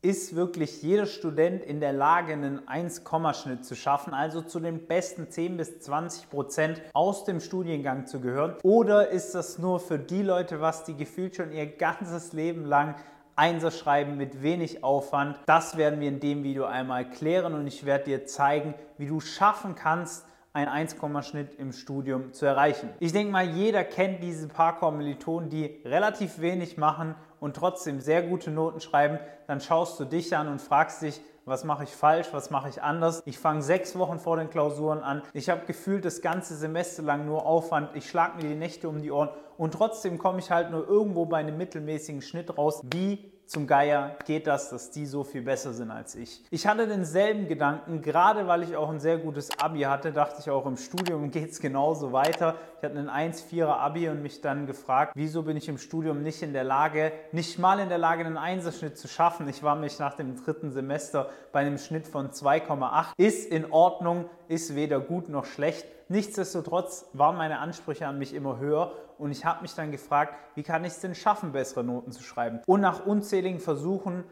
ist wirklich jeder Student in der Lage, einen 1-Schnitt zu schaffen, also zu den besten 10 bis 20 Prozent aus dem Studiengang zu gehören? Oder ist das nur für die Leute was, die gefühlt schon ihr ganzes Leben lang Einser schreiben mit wenig Aufwand? Das werden wir in dem Video einmal klären und ich werde dir zeigen, wie du schaffen kannst, ein 1-Schnitt im Studium zu erreichen. Ich denke mal, jeder kennt diese paar Kommilitonen, die relativ wenig machen und trotzdem sehr gute Noten schreiben. Dann schaust du dich an und fragst dich, was mache ich falsch, was mache ich anders. Ich fange sechs Wochen vor den Klausuren an. Ich habe gefühlt das ganze Semester lang nur Aufwand. Ich schlage mir die Nächte um die Ohren und trotzdem komme ich halt nur irgendwo bei einem mittelmäßigen Schnitt raus. Wie zum Geier geht das, dass die so viel besser sind als ich. Ich hatte denselben Gedanken, gerade weil ich auch ein sehr gutes Abi hatte, dachte ich auch im Studium geht es genauso weiter. Ich hatte ein 1,4er Abi und mich dann gefragt, wieso bin ich im Studium nicht in der Lage, nicht mal in der Lage, einen Einserschnitt zu schaffen. Ich war mich nach dem dritten Semester bei einem Schnitt von 2,8. Ist in Ordnung, ist weder gut noch schlecht. Nichtsdestotrotz waren meine Ansprüche an mich immer höher und ich habe mich dann gefragt, wie kann ich es denn schaffen, bessere Noten zu schreiben? Und nach unzähligen Versuchen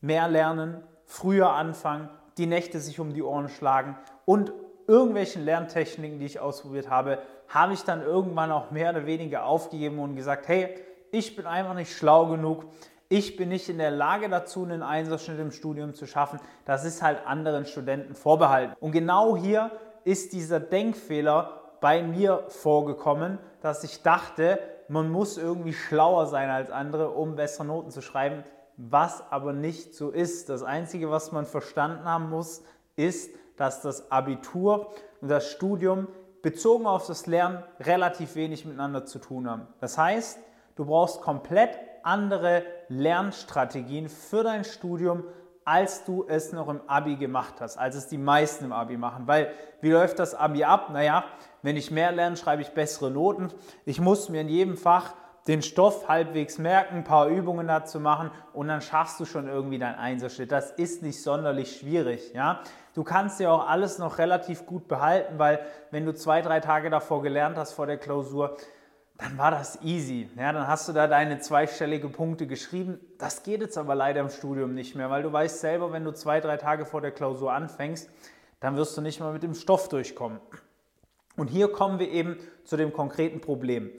mehr lernen, früher anfangen, die Nächte sich um die Ohren schlagen und irgendwelchen Lerntechniken, die ich ausprobiert habe, habe ich dann irgendwann auch mehr oder weniger aufgegeben und gesagt, hey, ich bin einfach nicht schlau genug, ich bin nicht in der Lage dazu, einen Einserschnitt im Studium zu schaffen. Das ist halt anderen Studenten vorbehalten. Und genau hier ist dieser Denkfehler bei mir vorgekommen, dass ich dachte, man muss irgendwie schlauer sein als andere, um bessere Noten zu schreiben, was aber nicht so ist. Das Einzige, was man verstanden haben muss, ist, dass das Abitur und das Studium bezogen auf das Lernen relativ wenig miteinander zu tun haben. Das heißt, du brauchst komplett andere Lernstrategien für dein Studium, als du es noch im Abi gemacht hast, als es die meisten im Abi machen. Weil, wie läuft das Abi ab? Naja, wenn ich mehr lerne, schreibe ich bessere Noten. Ich muss mir in jedem Fach den Stoff halbwegs merken, ein paar Übungen dazu machen und dann schaffst du schon irgendwie deinen Einserschnitt. Das ist nicht sonderlich schwierig. Ja? Du kannst ja auch alles noch relativ gut behalten, weil wenn du zwei, drei Tage davor gelernt hast vor der Klausur, dann war das easy. Ja, dann hast du da deine zweistellige Punkte geschrieben. Das geht jetzt aber leider im Studium nicht mehr, weil du weißt selber, wenn du zwei, drei Tage vor der Klausur anfängst, dann wirst du nicht mal mit dem Stoff durchkommen. Und hier kommen wir eben zu dem konkreten Problem.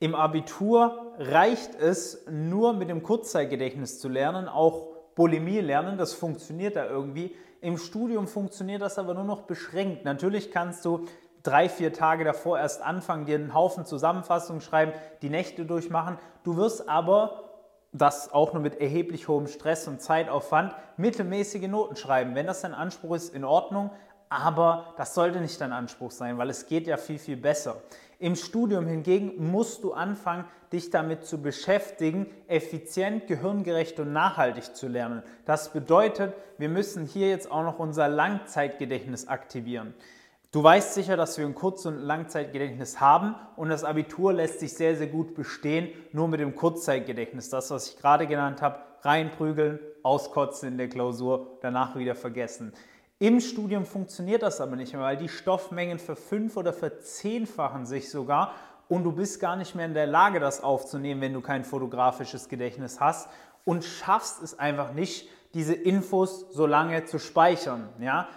Im Abitur reicht es nur mit dem Kurzzeitgedächtnis zu lernen, auch Bulimie lernen, das funktioniert da irgendwie. Im Studium funktioniert das aber nur noch beschränkt. Natürlich kannst du drei, vier Tage davor erst anfangen, dir einen Haufen Zusammenfassungen schreiben, die Nächte durchmachen. Du wirst aber das auch nur mit erheblich hohem Stress und Zeitaufwand mittelmäßige Noten schreiben. Wenn das dein Anspruch ist, in Ordnung, aber das sollte nicht dein Anspruch sein, weil es geht ja viel, viel besser. Im Studium hingegen musst du anfangen, dich damit zu beschäftigen, effizient, gehirngerecht und nachhaltig zu lernen. Das bedeutet, wir müssen hier jetzt auch noch unser Langzeitgedächtnis aktivieren. Du weißt sicher, dass wir ein Kurz- und Langzeitgedächtnis haben und das Abitur lässt sich sehr, sehr gut bestehen, nur mit dem Kurzzeitgedächtnis. Das, was ich gerade genannt habe, reinprügeln, auskotzen in der Klausur, danach wieder vergessen. Im Studium funktioniert das aber nicht mehr, weil die Stoffmengen verfünf- oder verzehnfachen sich sogar und du bist gar nicht mehr in der Lage, das aufzunehmen, wenn du kein fotografisches Gedächtnis hast und schaffst es einfach nicht, diese Infos so lange zu speichern. Ja?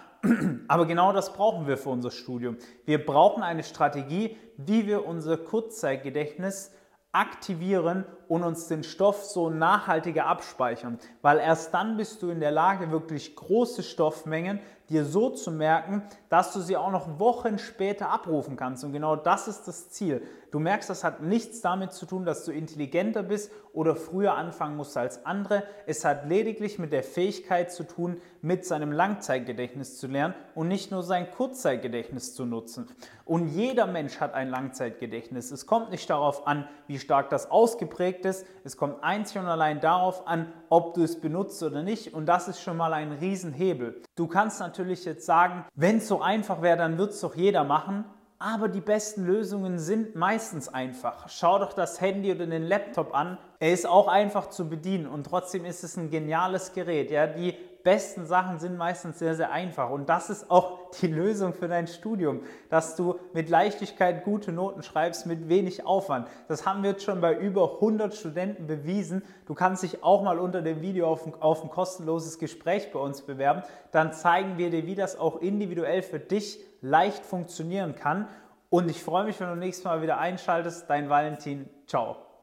Aber genau das brauchen wir für unser Studium. Wir brauchen eine Strategie, wie wir unser Kurzzeitgedächtnis aktivieren und uns den Stoff so nachhaltiger abspeichern. Weil erst dann bist du in der Lage, wirklich große Stoffmengen dir so zu merken, dass du sie auch noch Wochen später abrufen kannst. Und genau das ist das Ziel. Du merkst, das hat nichts damit zu tun, dass du intelligenter bist oder früher anfangen musst als andere. Es hat lediglich mit der Fähigkeit zu tun, mit seinem Langzeitgedächtnis zu lernen und nicht nur sein Kurzzeitgedächtnis zu nutzen. Und jeder Mensch hat ein Langzeitgedächtnis. Es kommt nicht darauf an, wie stark das ausgeprägt ist. Es kommt einzig und allein darauf an, ob du es benutzt oder nicht. Und das ist schon mal ein Riesenhebel. Du kannst natürlich jetzt sagen, wenn es so einfach wäre, dann wird es doch jeder machen. Aber die besten Lösungen sind meistens einfach. Schau doch das Handy oder den Laptop an. Er ist auch einfach zu bedienen und trotzdem ist es ein geniales Gerät. Ja? Die besten Sachen sind meistens sehr, sehr einfach. Und das ist auch die Lösung für dein Studium, dass du mit Leichtigkeit gute Noten schreibst, mit wenig Aufwand. Das haben wir jetzt schon bei über 100 Studenten bewiesen. Du kannst dich auch mal unter dem Video auf ein, auf ein kostenloses Gespräch bei uns bewerben. Dann zeigen wir dir, wie das auch individuell für dich leicht funktionieren kann. Und ich freue mich, wenn du nächstes Mal wieder einschaltest. Dein Valentin. Ciao.